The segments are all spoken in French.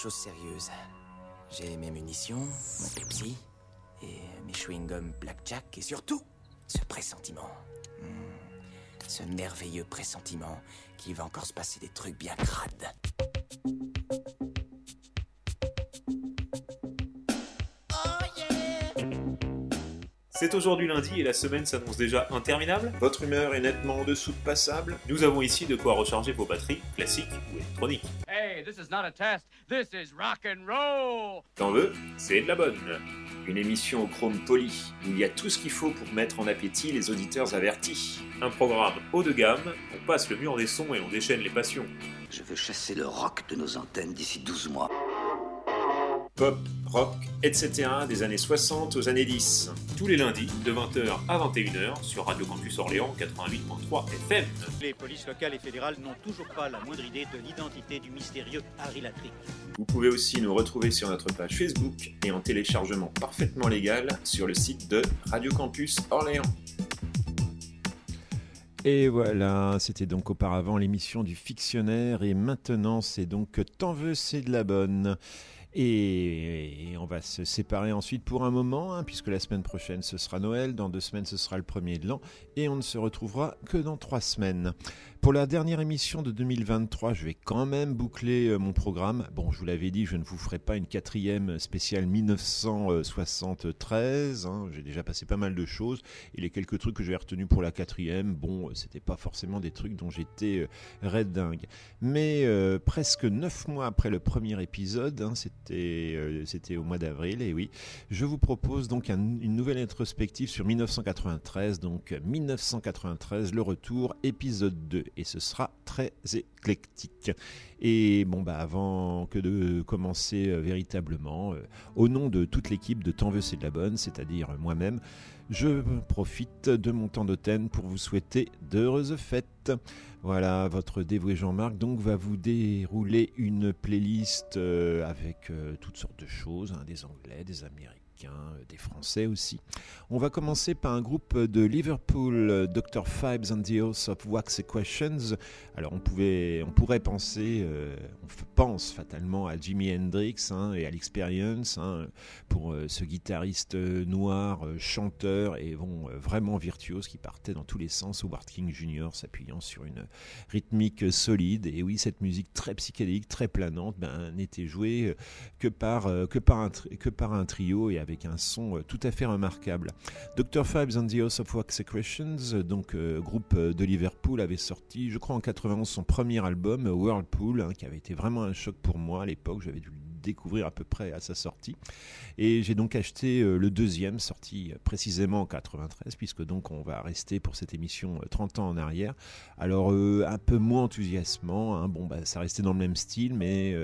Choses sérieuses. J'ai mes munitions, mon Pepsi, et mes chewing-gums Blackjack, et surtout, ce pressentiment. Hmm, ce merveilleux pressentiment qu'il va encore se passer des trucs bien crades. C'est aujourd'hui lundi et la semaine s'annonce déjà interminable. Votre humeur est nettement en dessous de passable. Nous avons ici de quoi recharger vos batteries, classiques ou électroniques. This is not a test. This is rock and roll. T'en veux? C'est de la bonne. Une émission au chrome poli, où il y a tout ce qu'il faut pour mettre en appétit les auditeurs avertis. Un programme haut de gamme, on passe le mur des sons et on déchaîne les passions. Je veux chasser le rock de nos antennes d'ici 12 mois. Pop, rock, etc. des années 60 aux années 10. Tous les lundis, de 20h à 21h, sur Radio Campus Orléans 88.3 FM. Les polices locales et fédérales n'ont toujours pas la moindre idée de l'identité du mystérieux Harry Latrick. Vous pouvez aussi nous retrouver sur notre page Facebook et en téléchargement parfaitement légal sur le site de Radio Campus Orléans. Et voilà, c'était donc auparavant l'émission du fictionnaire et maintenant c'est donc T'en veux, c'est de la bonne. Et, on va se séparer ensuite pour un moment, hein, puisque la semaine prochaine ce sera Noël, dans deux semaines ce sera le premier de l'an, et on ne se retrouvera que dans trois semaines. Pour la dernière émission de 2023, je vais quand même boucler euh, mon programme. Bon, je vous l'avais dit, je ne vous ferai pas une quatrième spéciale 1973. Hein. J'ai déjà passé pas mal de choses. Et les quelques trucs que j'ai retenus pour la quatrième, bon, c'était pas forcément des trucs dont j'étais euh, red dingue. Mais euh, presque neuf mois après le premier épisode, hein, c'était au mois d'avril, et oui, je vous propose donc une nouvelle introspective sur 1993. Donc 1993, le retour, épisode 2 et ce sera très éclectique. Et bon, bah, avant que de commencer euh, véritablement, euh, au nom de toute l'équipe de Tant veut c'est de la bonne, c'est-à-dire moi-même, je profite de mon temps d'hôtel pour vous souhaiter d'heureuses fêtes. Voilà, votre dévoué Jean-Marc donc va vous dérouler une playlist euh, avec toutes sortes de choses, hein, des Anglais, des Américains euh, des Français aussi. On va commencer par un groupe de Liverpool, euh, Dr. Fibes and the Oath of Wax Questions. Alors on, pouvait, on pourrait penser, euh, on pense fatalement à Jimi Hendrix hein, et à l'expérience hein, pour ce guitariste noir, chanteur et bon, vraiment virtuose qui partait dans tous les sens, Howard King Jr. s'appuyant sur une rythmique solide. Et oui, cette musique très psychédélique, très planante, ben, n'était jouée que par, que, par un, que par un trio et avec un son euh, tout à fait remarquable. Dr. Fibes and the House of Wax Secretions, donc euh, groupe euh, de Liverpool, avait sorti, je crois en 91, son premier album, Whirlpool, hein, qui avait été vraiment un choc pour moi à l'époque. J'avais dû découvrir à peu près à sa sortie. Et j'ai donc acheté euh, le deuxième, sorti euh, précisément en 93, puisque donc on va rester pour cette émission 30 euh, ans en arrière. Alors un peu moins enthousiasmant, hein. bon bah ça restait dans le même style, mais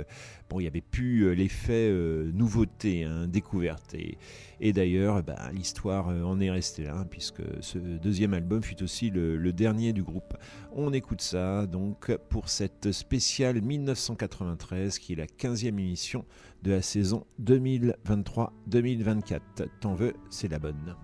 bon il n'y avait plus l'effet nouveauté, hein, découverte. Et, et d'ailleurs, bah, l'histoire en est restée là, hein, puisque ce deuxième album fut aussi le, le, dernier du groupe. On écoute ça donc pour cette spéciale 1993 qui est la 15e émission de la saison 2023-2024. T'en veux, c'est la bonne.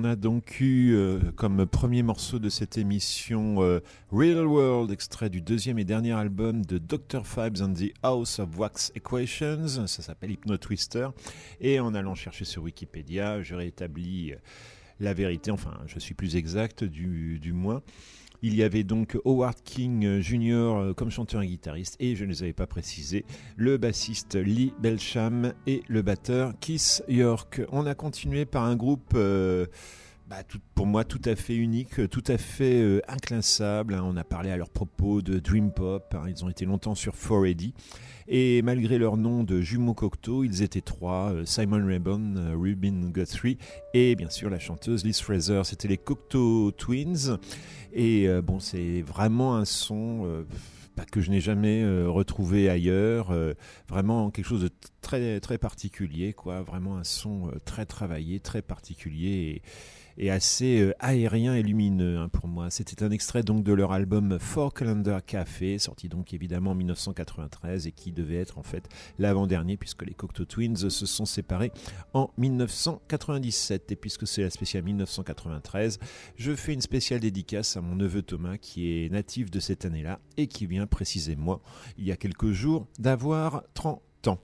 Donc eu euh, comme premier morceau de cette émission euh, Real World, extrait du deuxième et dernier album de Dr. Fibes and the House of Wax Equations. Ça s'appelle Hypno Twister. Et en allant chercher sur Wikipédia, je rétablis la vérité, enfin, je suis plus exact du moins. Il y avait donc Howard King Jr. comme chanteur et guitariste, et je ne les avais pas précisés, le bassiste Lee Belsham et le batteur Keith York. On a continué par un groupe. euh, bah, pour moi tout à fait unique, tout à fait euh, inclassable. hein. On a parlé à leur propos de Dream Pop. hein. Ils ont été longtemps sur 4AD. Et malgré leur nom de jumeaux Cocteau, ils étaient trois euh, Simon Rayburn, euh, Rubin Guthrie et bien sûr la chanteuse Liz Fraser. C'était les Cocteau Twins. Et euh, bon, c'est vraiment un son. euh, que je n'ai jamais euh, retrouvé ailleurs, euh, vraiment quelque chose de très très particulier, quoi. Vraiment un son euh, très travaillé, très particulier et assez euh, aérien et lumineux hein, pour moi. C'était un extrait donc de leur album Four Calendar Café, sorti donc évidemment en 1993 et qui devait être en fait l'avant-dernier puisque les Cocteau Twins se sont séparés en 1997 et puisque c'est la spéciale 1993, je fais une spéciale dédicace à mon neveu Thomas qui est natif de cette année-là et qui vient précisément il y a quelques jours d'avoir 30 ans.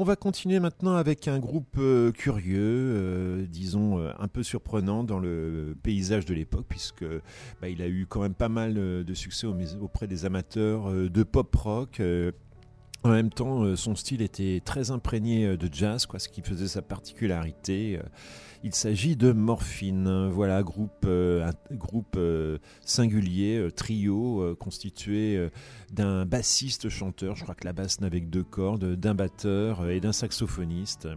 On va continuer maintenant avec un groupe euh, curieux, euh, disons euh, un peu surprenant dans le paysage de l'époque, puisque bah, il a eu quand même pas mal de succès au- auprès des amateurs de pop rock. en même temps, son style était très imprégné de jazz, quoi, ce qui faisait sa particularité. Il s'agit de Morphine, voilà, groupe, euh, un groupe euh, singulier, euh, trio constitué d'un bassiste-chanteur, je crois que la basse n'avait que deux cordes, d'un batteur et d'un saxophoniste.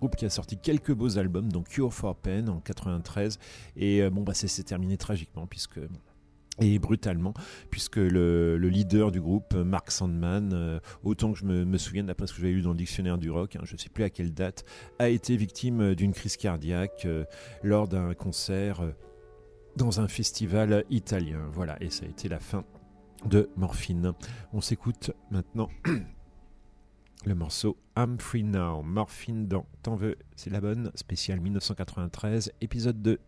Groupe qui a sorti quelques beaux albums, donc Cure for Pain en 93, et bon, bah, ça s'est terminé tragiquement, puisque et brutalement, puisque le, le leader du groupe, Mark Sandman, euh, autant que je me, me souviens d'après ce que j'avais lu dans le dictionnaire du rock, hein, je ne sais plus à quelle date, a été victime d'une crise cardiaque euh, lors d'un concert euh, dans un festival italien. Voilà, et ça a été la fin de Morphine. On s'écoute maintenant le morceau I'm Free Now. Morphine dans T'en veux, c'est la bonne, spéciale 1993, épisode 2.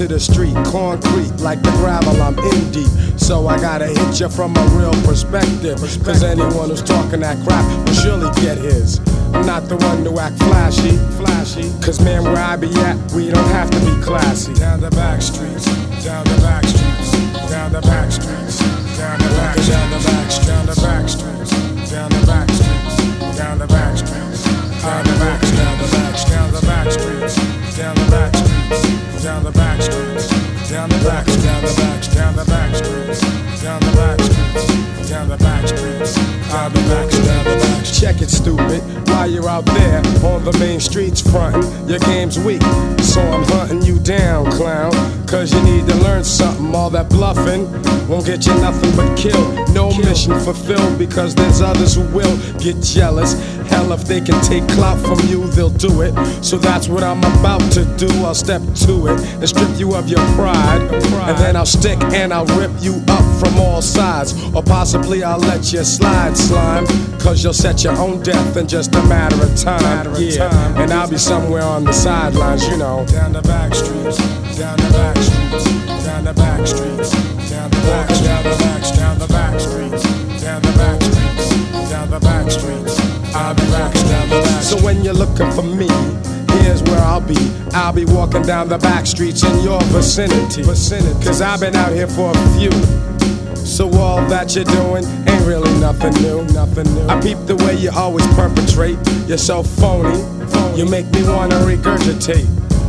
To the street. Concrete, like the gravel, I'm in deep. So I gotta hit you from a real perspective. Cause anyone who's talking that crap will surely get his. I'm not the one to act flashy, flashy. Cause man, where I be at, we don't have to be classy. Down the back streets, down the back streets, down the back streets, down the back, down the back, down the back streets, down the back streets, down the back streets, down the back, down the back, down the back, down the back streets, down the back streets, down the back streets. I'll be back, down the back. Check it, stupid. While you're out there on the main streets frontin', your game's weak. So I'm hunting you down, clown. Cause you need to learn something. All that bluffing won't get you nothing but kill. No mission fulfilled because there's others who will get jealous. Hell, if they can take clout from you, they'll do it. So that's what I'm about to do. I'll step to it and strip you of your pride. And then I'll stick and I'll rip you up from all sides. Or possibly I'll let you slide, slime. Cause you'll set your own death in just a matter of time. yeah. And I'll be somewhere on the sidelines, you know. Down the back streets, down the back streets, down the back streets, down the back, down the back, down the back streets, down the back streets, down the back streets. I'll be back down the back. So when you're looking for me, here's where I'll be. I'll be walking down the back streets in your vicinity. Vicinity. Cause I've been out here for a few. So all that you're doing ain't really nothing new, nothing new. I peep the way you always perpetrate. You're so phony, you make me wanna regurgitate.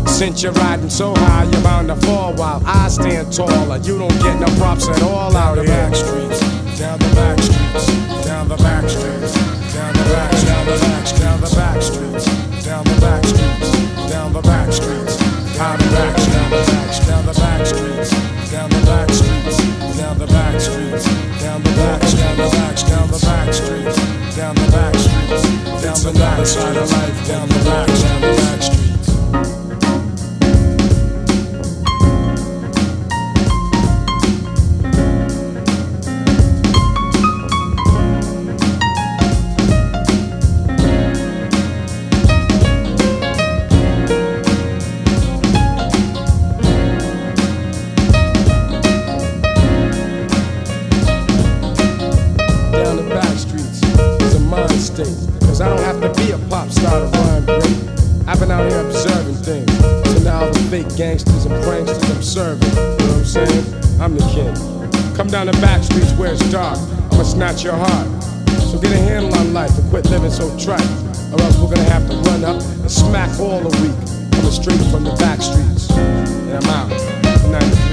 Since you're riding so high, you're bound to fall while I stand taller. You don't get no props at all out here. Back streets, down the back streets, down the back streets, down the back, down the back, down the back streets, down the back streets, down the back streets, down the back, down the back, down the back streets, down the back streets, down the back streets, down the back, down the back, down the back streets, down the back streets, down the back side of life, down the back, down the back streets. It's dark. I'ma snatch your heart. So get a handle on life and quit living so trite. Or else we're gonna have to run up and smack all the week. Coming straight from the back streets. And I'm out.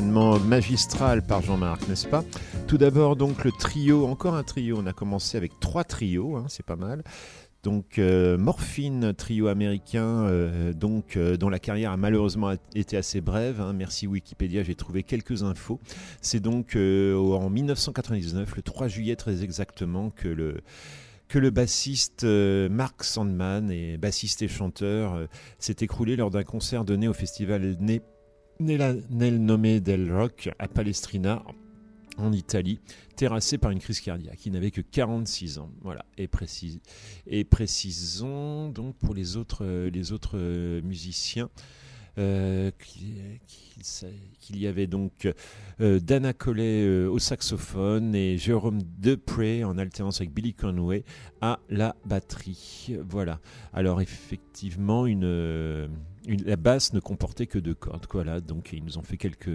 Magistral par Jean-Marc, n'est-ce pas? Tout d'abord donc le trio, encore un trio, on a commencé avec trois trios, hein, c'est pas mal. Donc euh, Morphine, trio américain, euh, donc euh, dont la carrière a malheureusement été assez brève. hein. merci Wikipédia, j'ai trouvé quelques infos. C'est donc en 1999, le 3 juillet très exactement, que le que le bassiste Mark Sandman, et bassiste et chanteur, s'est écroulé lors d'un concert donné au festival né, nel nome del rock à Palestrina en Italie, terrassé par une crise cardiaque. Il n'avait que 46 ans. Voilà. Et, précis- et précisons donc pour les autres, musiciens euh, qu'il y avait donc euh, Dana Collet euh, au saxophone et Jérôme Depré en alternance avec Billy Conway à la batterie. Voilà. Alors effectivement, une, euh, une- la basse ne comportait que deux cordes. Voilà. Donc ils nous ont fait quelques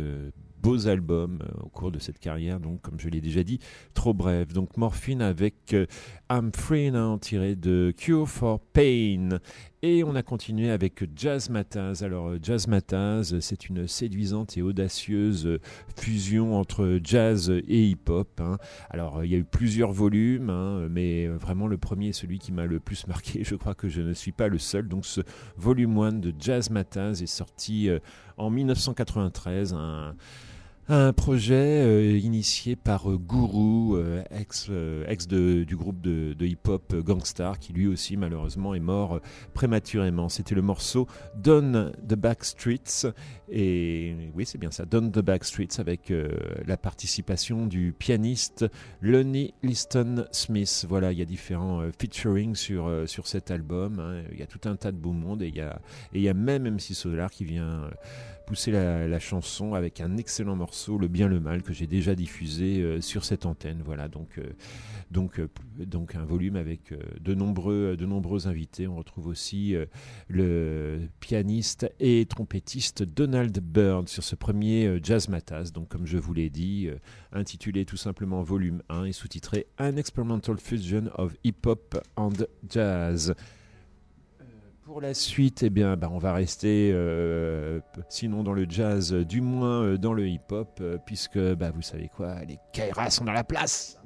beaux albums euh, au cours de cette carrière, donc comme je l'ai déjà dit, trop bref. Donc Morphine avec euh, I'm Free tiré de Cure for Pain. Et on a continué avec Jazz Mataz. Alors euh, Jazz Mataz, c'est une séduisante et audacieuse fusion entre jazz et hip-hop. hein. Alors il y a eu plusieurs volumes, hein, mais vraiment le premier est celui qui m'a le plus marqué. Je crois que je ne suis pas le seul. Donc ce volume 1 de Jazz Mataz est sorti en 1993. Un, un projet euh, initié par euh, Guru, euh, ex, ex de- du groupe de, hip-hop Gangstar, qui lui aussi malheureusement est mort prématurément. C'était le morceau Don the Backstreets, et oui c'est bien ça, Don the Backstreets, avec la participation du pianiste Lonnie Liston Smith. Voilà, il y a différents featuring sur, sur cet album. hein. Il y a tout un tas de beaux mondes, et il y a, et il y a même MC Solar qui vient... pousser la, chanson avec un excellent morceau, Le bien le mal, que j'ai déjà diffusé euh, sur cette antenne. Voilà, donc, euh, donc, euh, donc un volume avec de, nombreux, de nombreux invités. On retrouve aussi le pianiste et trompettiste Donald Byrd sur ce premier Jazz Matas, donc comme je vous l'ai dit, intitulé tout simplement Volume 1 et sous-titré An Experimental Fusion of Hip Hop and Jazz. Pour la suite, eh bien, bah, on va rester, euh, sinon dans le jazz, du moins euh, dans le hip-hop, euh, puisque bah, vous savez quoi, les Kairas sont dans la place.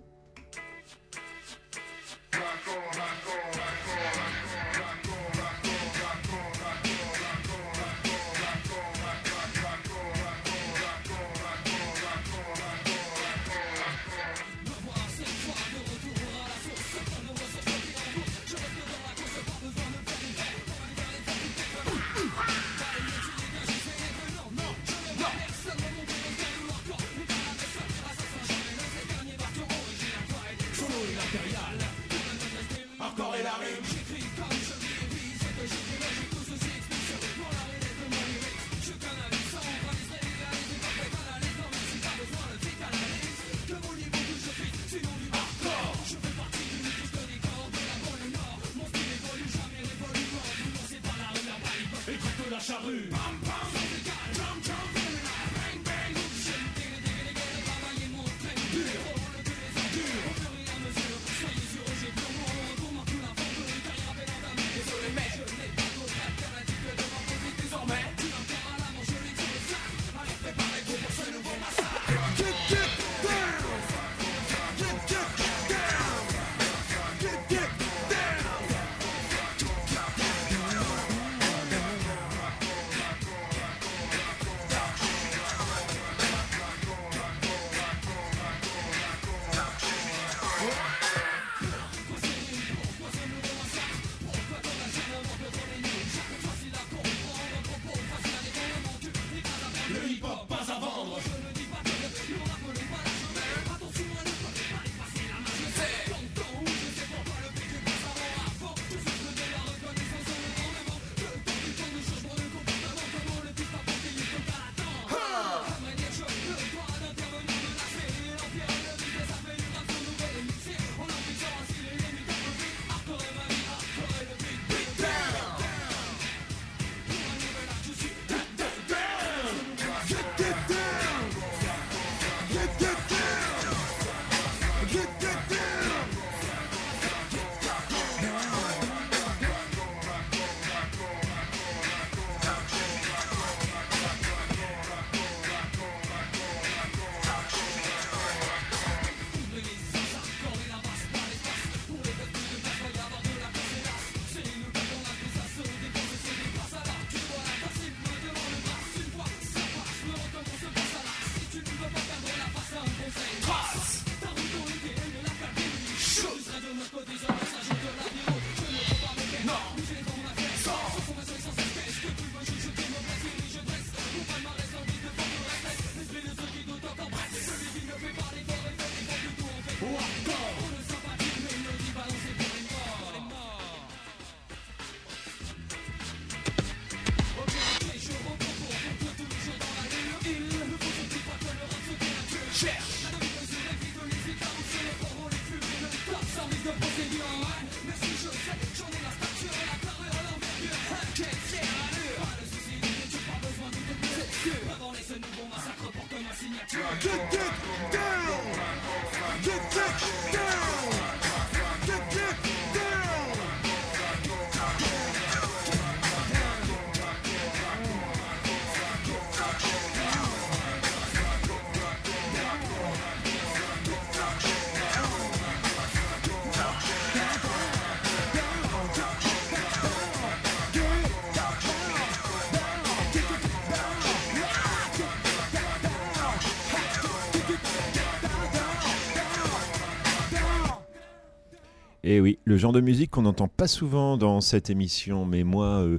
Et oui, le genre de musique qu'on n'entend pas souvent dans cette émission, mais moi, euh,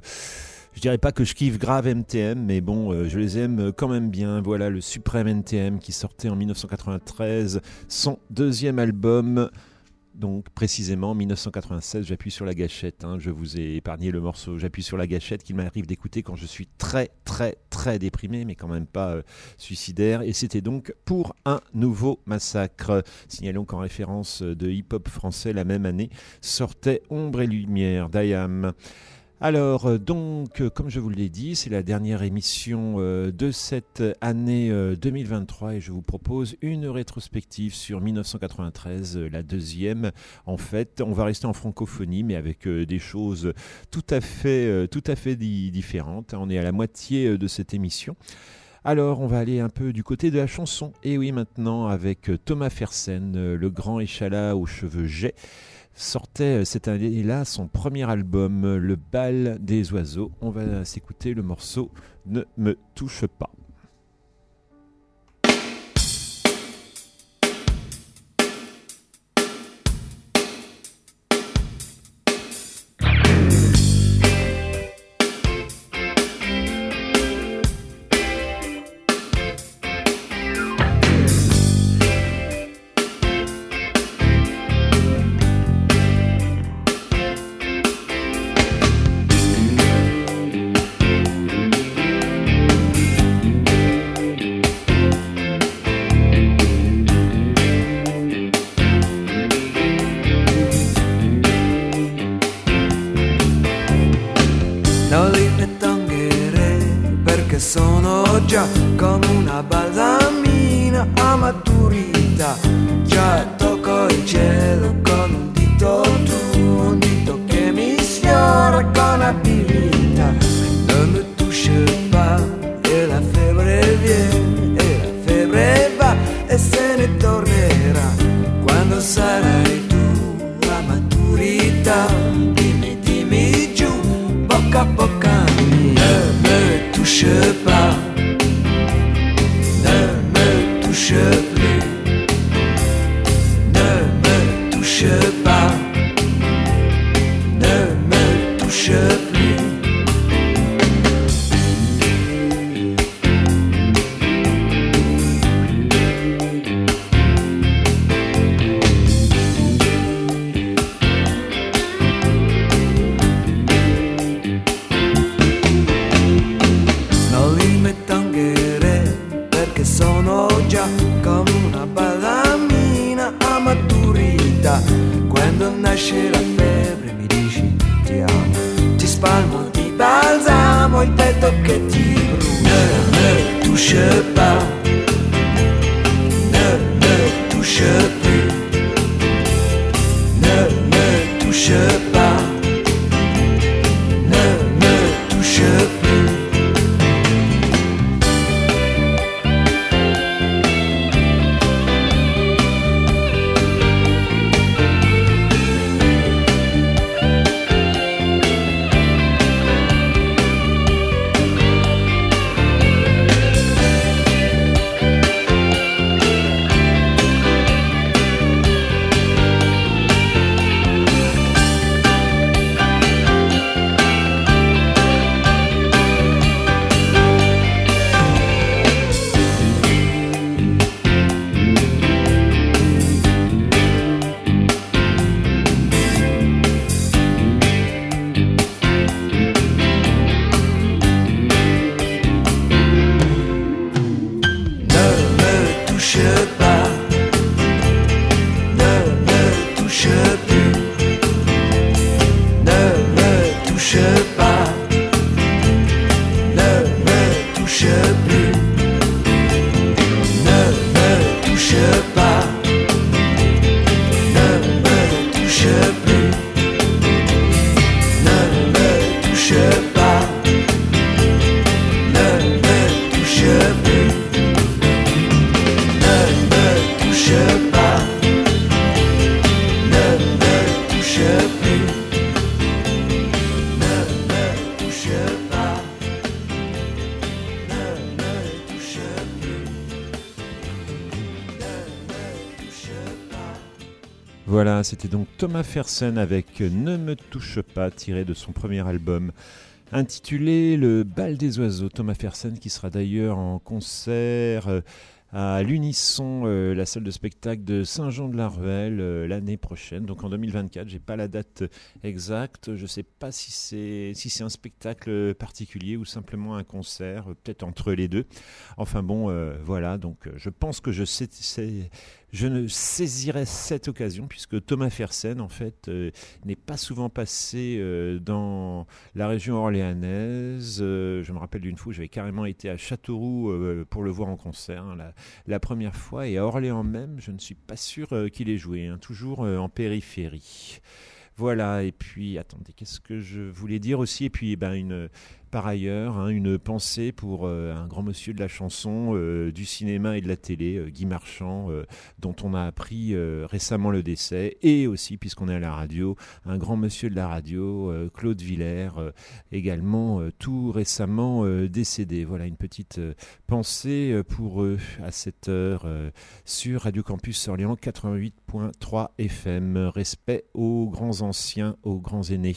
je dirais pas que je kiffe grave NTM, mais bon, euh, je les aime quand même bien. Voilà le Suprême NTM qui sortait en 1993, son deuxième album. Donc précisément 1996, j'appuie sur la gâchette. hein. Je vous ai épargné le morceau. J'appuie sur la gâchette qu'il m'arrive d'écouter quand je suis très très très déprimé, mais quand même pas euh, suicidaire. Et c'était donc pour un nouveau massacre. Signalons qu'en référence de hip-hop français la même année sortait Ombre et Lumière d'Ayam. Alors, euh, donc, euh, comme je vous l'ai dit, c'est la dernière émission euh, de cette année euh, 2023 et je vous propose une rétrospective sur 1993, euh, la deuxième. En fait, on va rester en francophonie, mais avec des choses tout à fait, différentes. On est à la moitié de cette émission. Alors, on va aller un peu du côté de la chanson. Et oui, maintenant, avec Thomas Fersen, le grand échalas aux cheveux jets sortait euh, cette année-là son premier album, euh, Le bal des oiseaux. On va s'écouter le morceau Ne me touche pas. C'était donc Thomas Fersen avec Ne me touche pas, tiré de son premier album intitulé Le bal des oiseaux. Thomas Fersen qui sera d'ailleurs en concert euh, à l'Unisson, euh, la salle de spectacle de Saint-Jean-de-la-Ruelle euh, l'année prochaine, donc en 2024. J'ai pas la date exacte. Je sais pas si c'est si c'est un spectacle particulier ou simplement un concert, euh, peut-être entre les deux. Enfin bon, voilà. Donc je pense que je sais, je ne saisirai cette occasion puisque Thomas Fersen en fait n'est pas souvent passé dans la région orléanaise. Je me rappelle d'une fois, j'avais carrément été à Châteauroux pour le voir en concert hein, la première fois et à Orléans même, je ne suis pas sûr euh, qu'il ait joué, hein, toujours euh, en périphérie. Voilà, et puis attendez, qu'est-ce que je voulais dire aussi? Et puis, eh ben, une, par ailleurs, hein, une pensée pour euh, un grand monsieur de la chanson, euh, du cinéma et de la télé, euh, Guy Marchand, dont on a appris récemment le décès, et aussi, puisqu'on est à la radio, un grand monsieur de la radio, Claude Villers, également tout récemment décédé. Voilà une petite pensée pour eux à cette heure sur Radio Campus Orléans 88.3 FM. Respect aux grands anciens, aux grands aînés.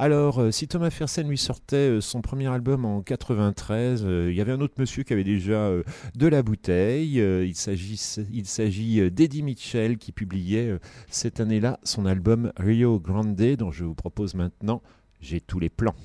Alors, euh, si Thomas Fersen lui sortait euh, son premier album en 93, euh, il y avait un autre monsieur qui avait déjà de la bouteille. Il s'agit, d'Eddie Mitchell qui publiait cette année-là son album Rio Grande, dont je vous propose maintenant J'ai tous les plans.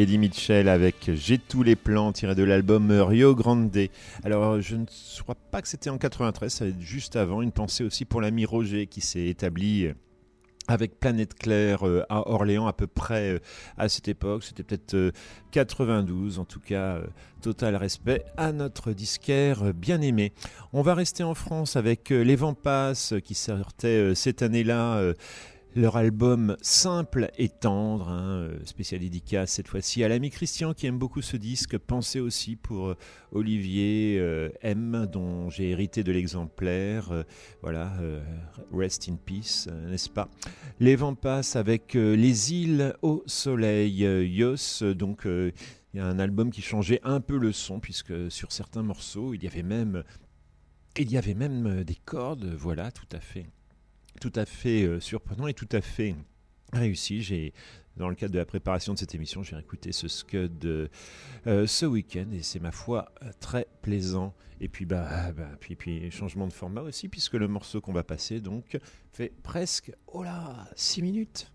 Eddie Mitchell avec J'ai tous les plans tiré de l'album Rio Grande. Alors je ne crois pas que c'était en 93, ça va être juste avant. Une pensée aussi pour l'ami Roger qui s'est établi avec Planète Claire euh, à Orléans à peu près euh, à cette époque. C'était peut-être euh, 92, en tout cas, euh, total respect à notre disquaire euh, bien aimé. On va rester en France avec euh, Les Vents Passent qui sortait euh, cette année-là. Leur album simple et tendre, hein, euh, spécial dédicace cette fois-ci à l'ami Christian qui aime beaucoup ce disque. Pensez aussi pour euh, Olivier euh, M, dont j'ai hérité de l'exemplaire. Voilà, rest in peace, n'est-ce pas? Les vents passent avec Les îles au soleil. Yos, donc il y a un album qui changeait un peu le son, puisque sur certains morceaux, il y avait même, il y avait même des cordes. Voilà, tout à fait tout à fait euh, surprenant et tout à fait réussi. J'ai dans le cadre de la préparation de cette émission, j'ai écouté ce Scud euh, euh, ce week-end et c'est ma foi très plaisant. Et puis bah, ah, bah puis puis changement de format aussi puisque le morceau qu'on va passer donc fait presque oh là 6 minutes.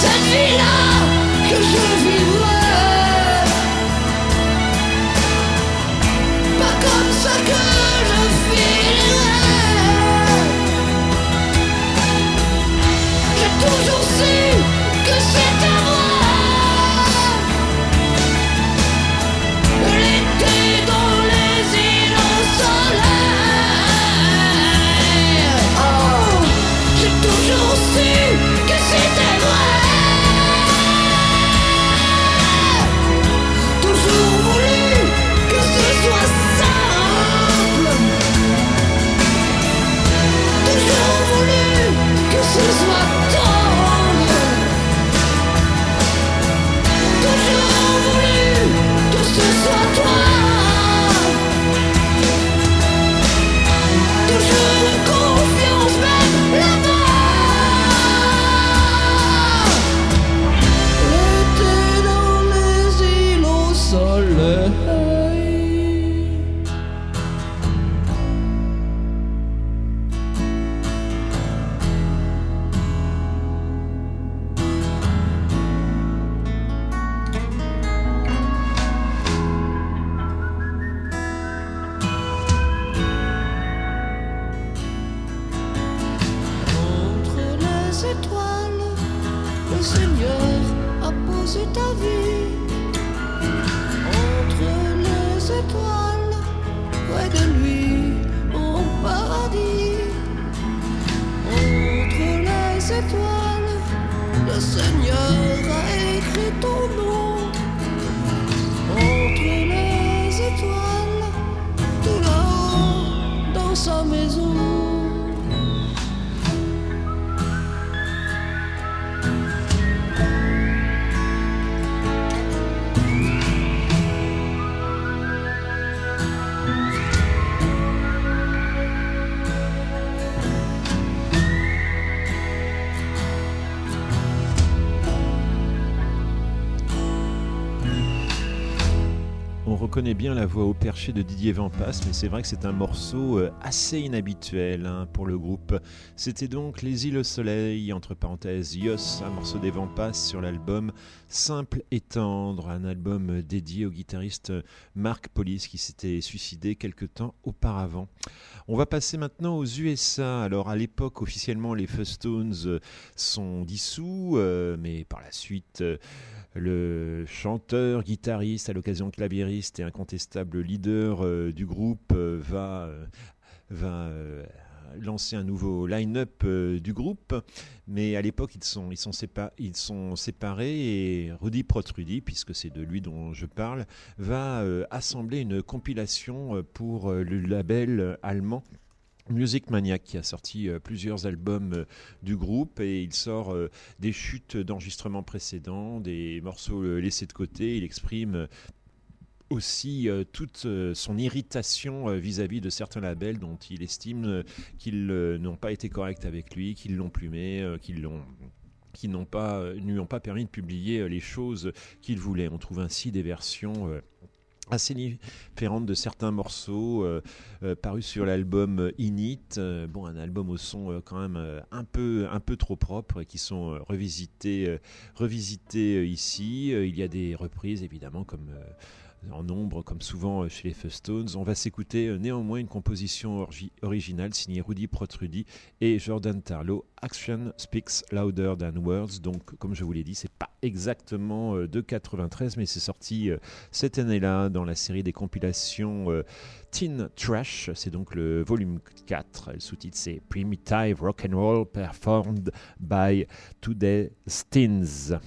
Cette vie-là que je vivrais. Reconnaît bien la voix au perché de Didier Vampas, mais c'est vrai que c'est un morceau euh, assez inhabituel hein, pour le groupe. C'était donc Les îles au soleil, entre parenthèses Yos, un morceau des Vampas sur l'album Simple et tendre, un album dédié au guitariste Mark Police qui s'était suicidé quelque temps auparavant. On va passer maintenant aux USA. Alors à l'époque, officiellement, les Fustones euh, sont dissous, euh, mais par la suite, le chanteur, guitariste, à l'occasion claviériste et incontestable leader euh, du groupe euh, va, euh, lancer un nouveau line-up du groupe. Mais à l'époque, ils sont, ils, sont séparés et Rudy Protrudy, puisque c'est de lui dont je parle, va assembler une compilation pour le label allemand Music Maniac qui a sorti euh, plusieurs albums euh, du groupe et il sort euh, des chutes d'enregistrements précédents, des morceaux laissés de côté. Il exprime aussi toute son irritation vis-à-vis de certains labels dont il estime qu'ils n'ont pas été corrects avec lui, qu'ils l'ont plumé, qu'ils l'ont qui n'ont pas, lui ont pas permis de publier les choses qu'il voulait. On trouve ainsi des versions assez différentes de certains morceaux euh, euh, parus sur l'album Init. Euh, bon, un album au son quand même un peu un peu trop propre et qui sont revisités revisités ici. Il y a des reprises évidemment comme en nombre, comme souvent euh, chez les Fustones. On va s'écouter euh, néanmoins une composition originale signée Rudy Protrudy et Jordan Tarlow. Action speaks louder than words. Donc, comme je vous l'ai dit, c'est pas exactement euh, de 93, mais c'est sorti cette année-là dans la série des compilations Teen Trash. C'est donc le volume 4. Le sous-titre c'est Primitive Rock and Roll performed by Today Steens.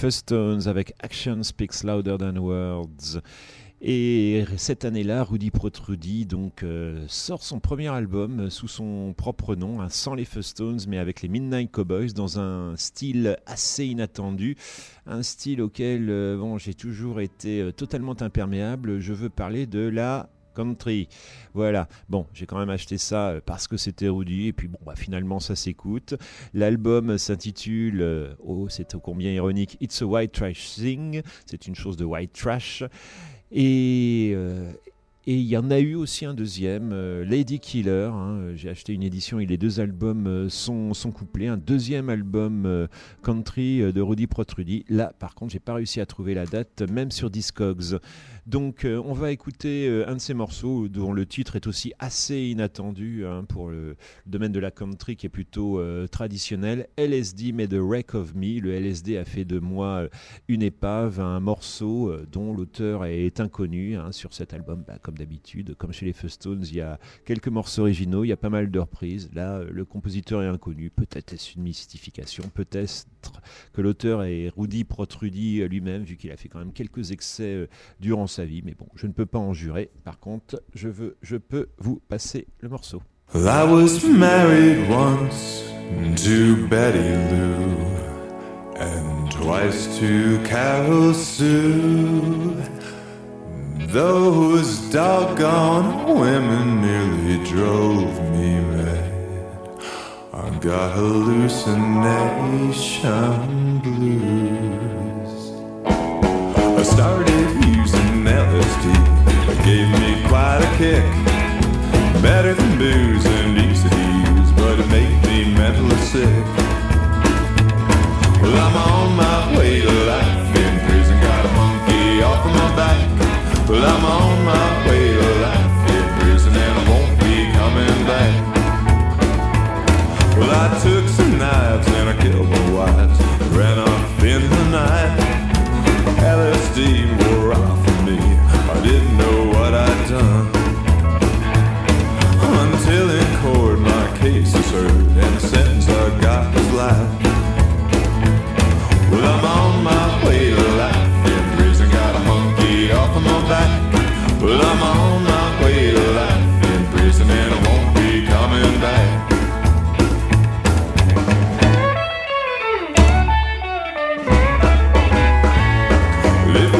Les Fustones avec Action Speaks Louder Than Words. Et cette année-là, Rudy Protrudy donc euh, sort son premier album euh, sous son propre nom, hein, sans les Fustones, mais avec les Midnight Cowboys, dans un style assez inattendu, un style auquel euh, bon, j'ai toujours été totalement imperméable. Je veux parler de la country. Voilà. Bon, j'ai quand même acheté ça euh, parce que c'était Rudy et puis bon, bah, finalement ça s'écoute. L'album s'intitule, euh, oh c'est ô combien ironique, It's a White Trash Thing. C'est une chose de white trash. Et, euh, Et il y en a eu aussi un deuxième, Lady Killer. hein. J'ai acheté une édition et les deux albums sont, sont couplés. Un deuxième album country de Rudy Protrudy. Là, par contre, j'ai pas réussi à trouver la date, même sur Discogs. Donc, euh, on va écouter euh, un de ces morceaux dont le titre est aussi assez inattendu hein, pour le, domaine de la country qui est plutôt euh, traditionnel. LSD made a wreck of me. Le LSD a fait de moi une épave, un morceau dont l'auteur est inconnu hein, sur cet album. Bah, comme d'habitude, comme chez les Stones, il y a quelques morceaux originaux, il y a pas mal de reprises. Là, le compositeur est inconnu. Peut-être est-ce une mystification, peut-être que l'auteur est Rudy Protrudy lui-même, vu qu'il a fait quand même quelques excès durant sa vie. Mais bon, je ne peux pas en jurer. Par contre, je, veux, je peux vous passer le morceau. I was married once to Betty Lou and twice to Carol Sue. Those doggone women nearly drove me mad. I got hallucination blues. I started LSD. Gave me quite a kick. Better than booze and easy to use, but it made me mentally sick. Well, I'm on my way to life in prison, got a monkey off of my back. Well, I'm on my way to life in prison, and I won't be coming back. Well, I took some knives and I killed my wives, ran off in the night. LSD wore off case is heard and the sentence I got is life. Well, I'm on my way to life in prison, got a monkey off of my back. Well, I'm on my way to life in prison and I won't be coming back. Well,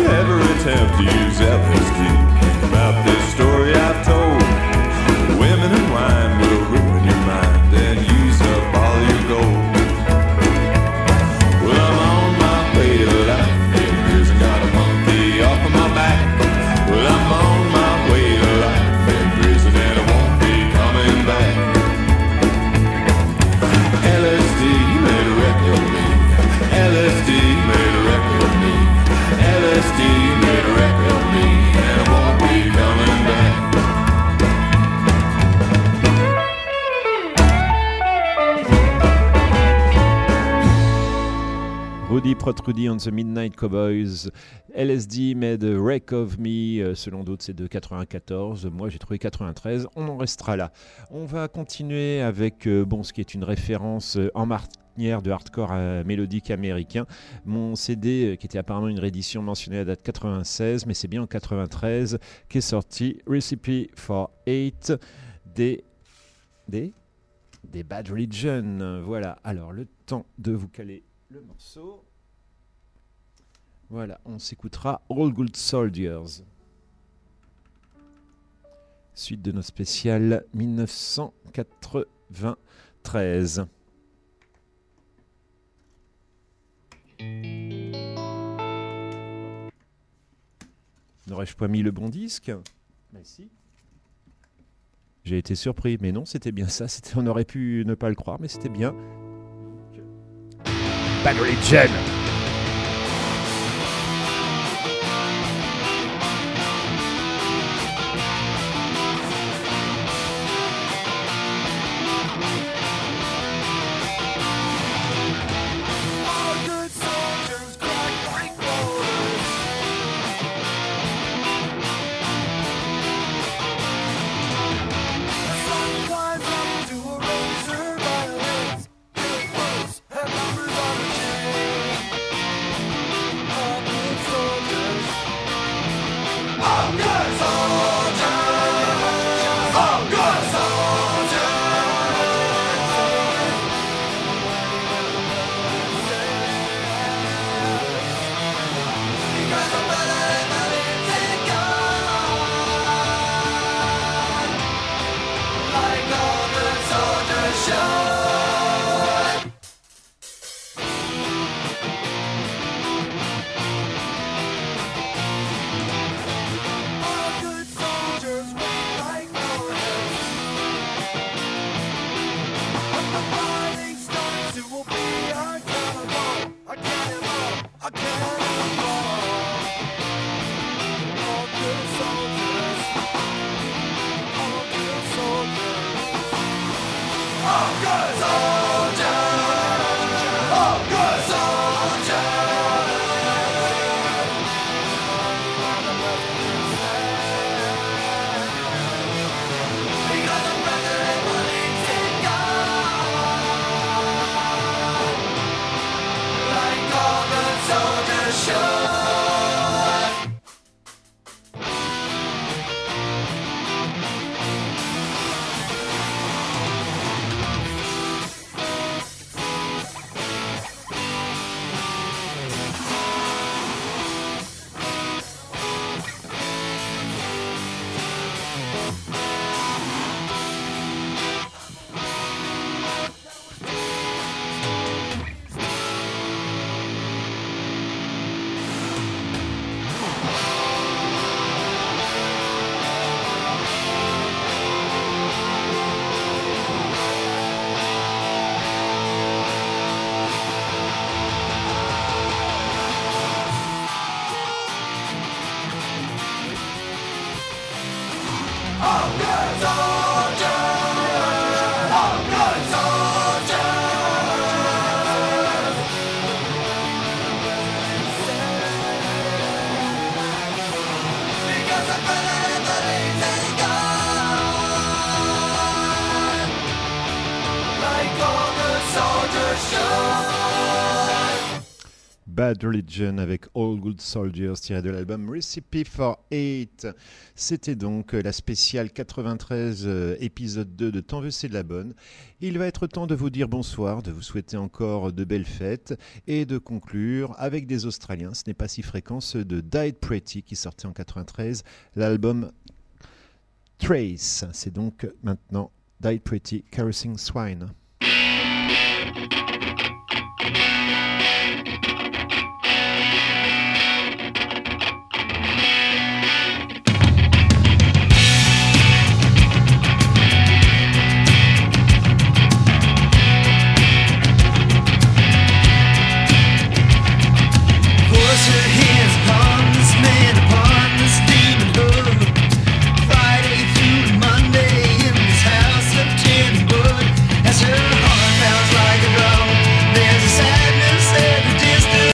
On the Midnight Cowboys, LSD made a wreck of me, euh, selon d'autres c'est de 94, moi j'ai trouvé 93, on en restera là. On va continuer avec euh, bon, ce qui est une référence euh, en marnière de hardcore mélodique américain. Mon CD, qui était apparemment une réédition mentionnée à date 96, mais c'est bien en 93 qu'est sorti Recipe for Eight des, des, des Bad Religion. Voilà, alors le temps de vous caler le morceau. Voilà, on s'écoutera All Good Soldiers. Suite de notre spécial 1993. N'aurais-je pas mis le bon disque? Mais si. J'ai été surpris, mais non, c'était bien ça. C'était- On aurait pu ne pas le croire, mais c'était bien. Bad Religion. Religion avec All Good Soldiers tiré de l'album Recipe for Eight. C'était donc la spéciale 93 euh, épisode 2 de Tant veut c'est de la bonne. Il va être temps de vous dire bonsoir, de vous souhaiter encore de belles fêtes et de conclure avec des Australiens. Ce n'est pas si fréquent, ceux de Died Pretty qui sortait en 93 l'album Trace. C'est donc maintenant Died Pretty Caressing Swine.